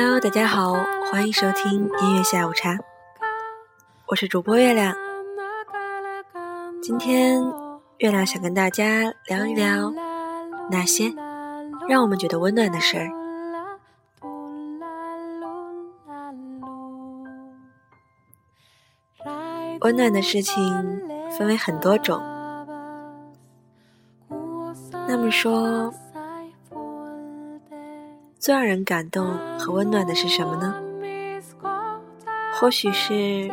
Hello，大家好，欢迎收听音乐下午茶，我是主播月亮。今天月亮想跟大家聊一聊那些让我们觉得温暖的事儿。温暖的事情分为很多种，那么说。最让人感动和温暖的是什么呢？或许是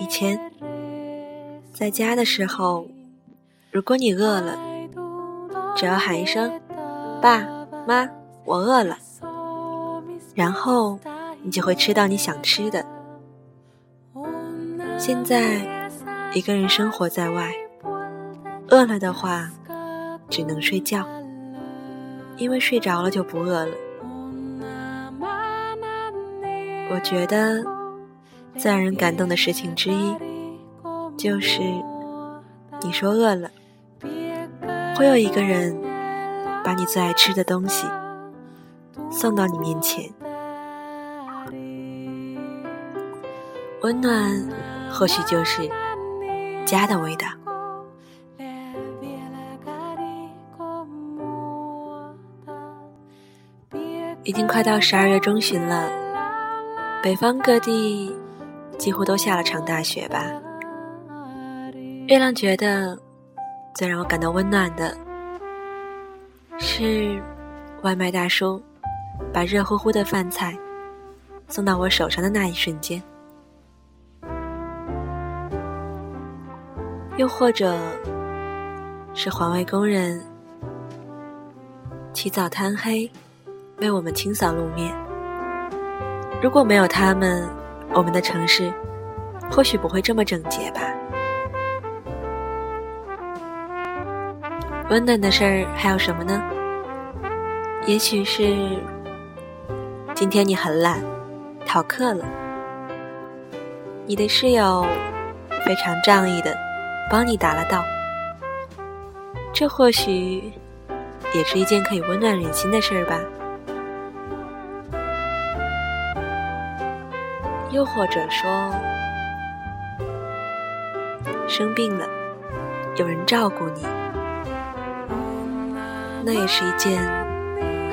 以前在家的时候，如果你饿了，只要喊一声“爸妈，我饿了”，然后你就会吃到你想吃的。现在一个人生活在外，饿了的话，只能睡觉。因为睡着了就不饿了。我觉得最让人感动的事情之一，就是你说饿了，会有一个人把你最爱吃的东西送到你面前。温暖，或许就是家的味道。已经快到十二月中旬了，北方各地几乎都下了场大雪吧。月亮觉得最让我感到温暖的是外卖大叔把热乎乎的饭菜送到我手上的那一瞬间，又或者是环卫工人起早贪黑。为我们清扫路面。如果没有他们，我们的城市或许不会这么整洁吧。温暖的事儿还有什么呢？也许是今天你很懒，逃课了，你的室友非常仗义的帮你答了到。这或许也是一件可以温暖人心的事儿吧。又或者说，生病了，有人照顾你，那也是一件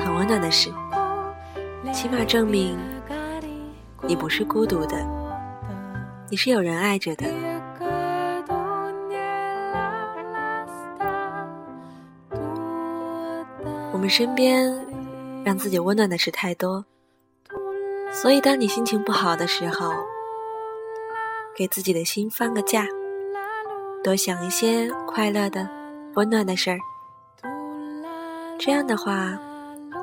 很温暖的事。起码证明你不是孤独的，你是有人爱着的。我们身边让自己温暖的事太多。所以，当你心情不好的时候，给自己的心放个假，多想一些快乐的、温暖的事儿。这样的话，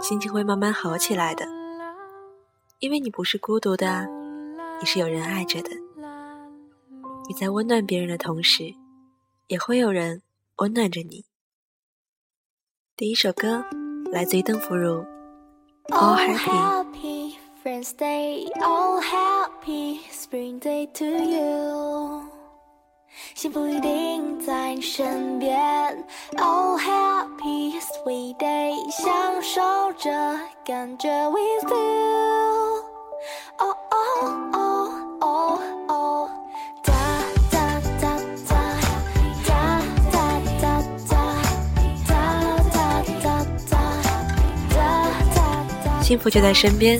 心情会慢慢好起来的。因为你不是孤独的，你是有人爱着的。你在温暖别人的同时，也会有人温暖着你。第一首歌来自于邓福如，《All Happy》。幸福就在身边。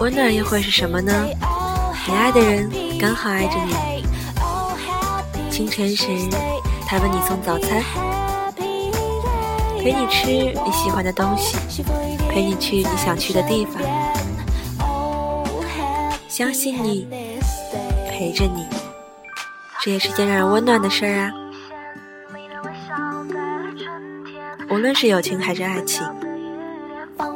温暖又会是什么呢？你爱的人刚好爱着你。清晨时，他为你送早餐，陪你吃你喜欢的东西，陪你去你想去的地方。相信你，陪着你，这也是件让人温暖的事儿啊。无论是友情还是爱情，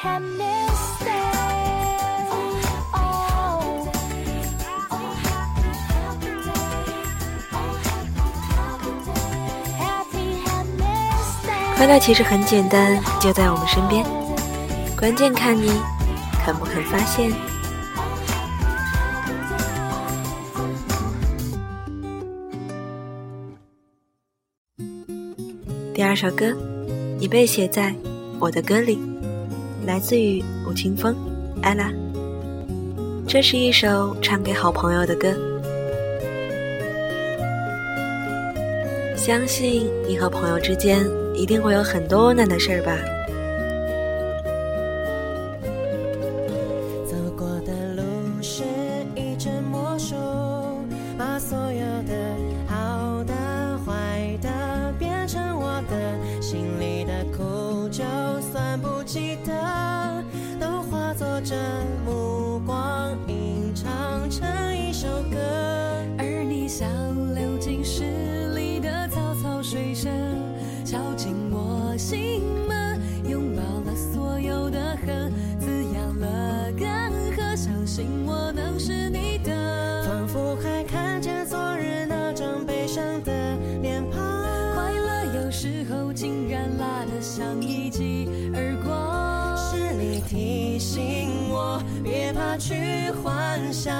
快乐其实很简单，就在我们身边，关键看你肯不肯发现。第二首歌，你被写在我的歌里，来自于吴青峰，艾拉。这是一首唱给好朋友的歌，相信你和朋友之间。一定会有很多温暖的事儿吧。心门，拥抱了所有的恨，滋养了干涸，相信我能是你的。仿佛还看见昨日那张悲伤的脸庞，快乐有时候竟然辣得像一记耳光。是你提醒我，别怕去幻想，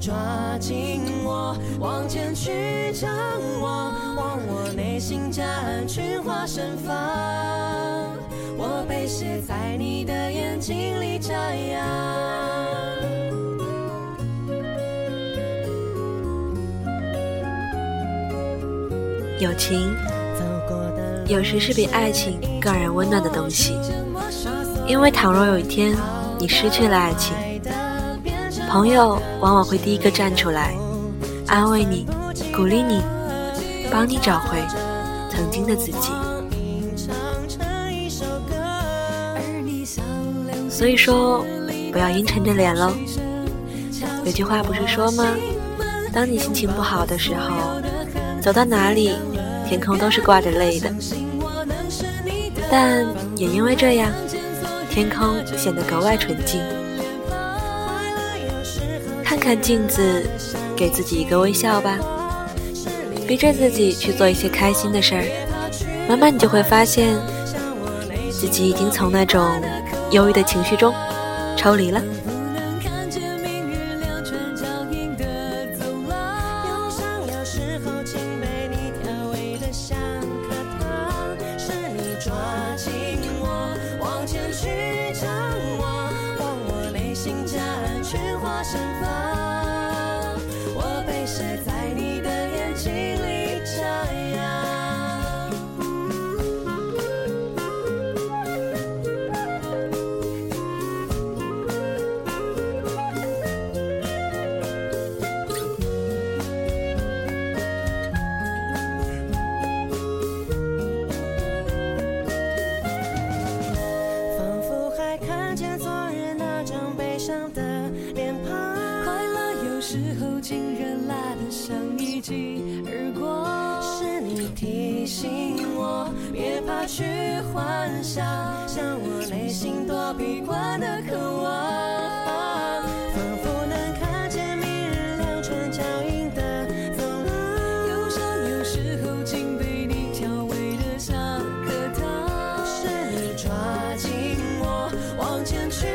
抓紧我，往前去张望，望我内心夹岸群花盛放。我被写在你的眼睛里眨样。友情。有时是比爱情更让人温暖的东西，因为倘若有一天你失去了爱情，朋友往往会第一个站出来，安慰你，鼓励你，帮你找回曾经的自己。所以说，不要阴沉着脸喽。有句话不是说吗？当你心情不好的时候，走到哪里。天空都是挂着泪的，但也因为这样，天空显得格外纯净。看镜子，给自己一个微笑吧，逼着自己去做一些开心的事儿，慢慢你就会发现，自己已经从那种忧郁的情绪中抽离了。去幻想，像我内心躲避惯的渴望，仿佛能看见明日两串脚印的走廊。忧伤有时候竟被你调味的像颗糖。是你抓紧我，往前去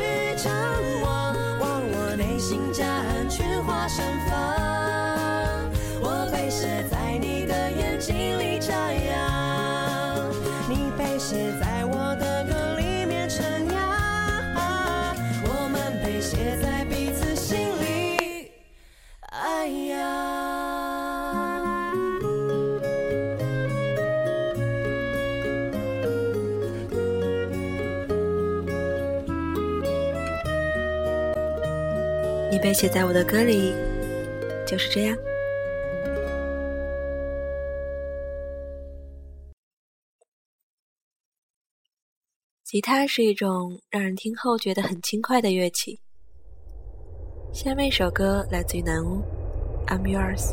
写在我的歌里，就是这样。吉他是一种让人听后觉得很轻快的乐器。下面一首歌来自于南欧，《I'm Yours》。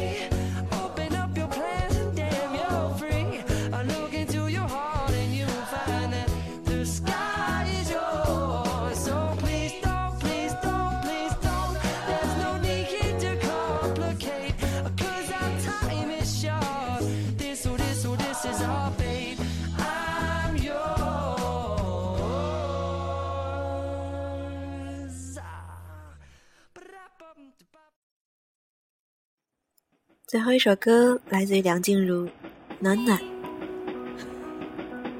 最后一首歌来自于梁静茹，《暖暖》。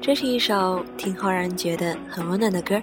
这是一首听后让人觉得很温暖的歌。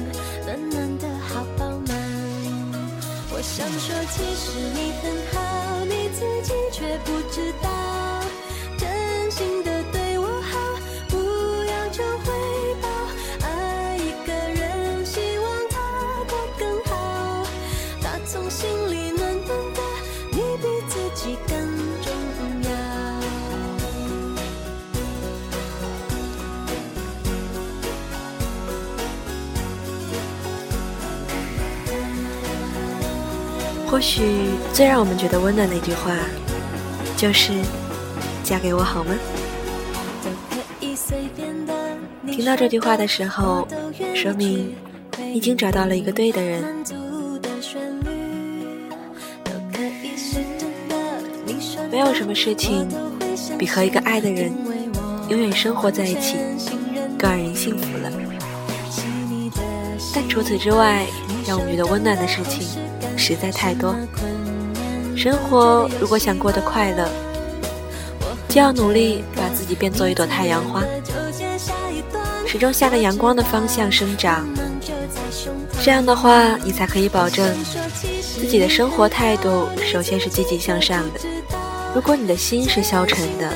想说，其实你很好，你自己却不知道，或许最让我们觉得温暖的一句话，就是“嫁给我好吗听到这句话的时候，说明已经找到了一个对的人。没有什么事情比和一个爱的人永远生活在一起更让人幸福了。但除此之外，让我们觉得温暖的事情实在太多。生活如果想过得快乐，就要努力把自己变作一朵太阳花，始终向着阳光的方向生长。这样的话，你才可以保证自己的生活态度首先是积极向上的。如果你的心是消沉的，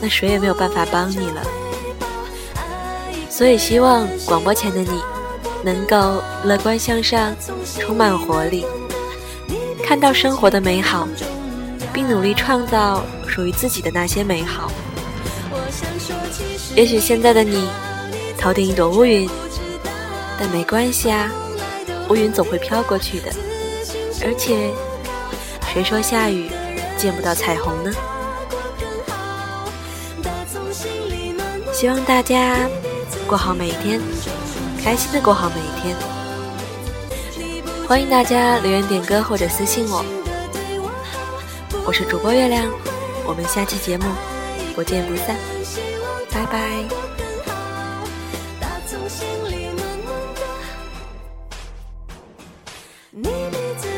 那谁也没有办法帮你了。所以，希望广播前的你能够乐观向上，充满活力，看到生活的美好，并努力创造属于自己的那些美好。也许现在的你头顶一朵乌云，但没关系啊，乌云总会飘过去的。而且，谁说下雨见不到彩虹呢？希望大家过好每一天，开心的过好每一天。欢迎大家留言、点歌或者私信我。我是主播月亮，我们下期节目不见不散，拜拜。你每次。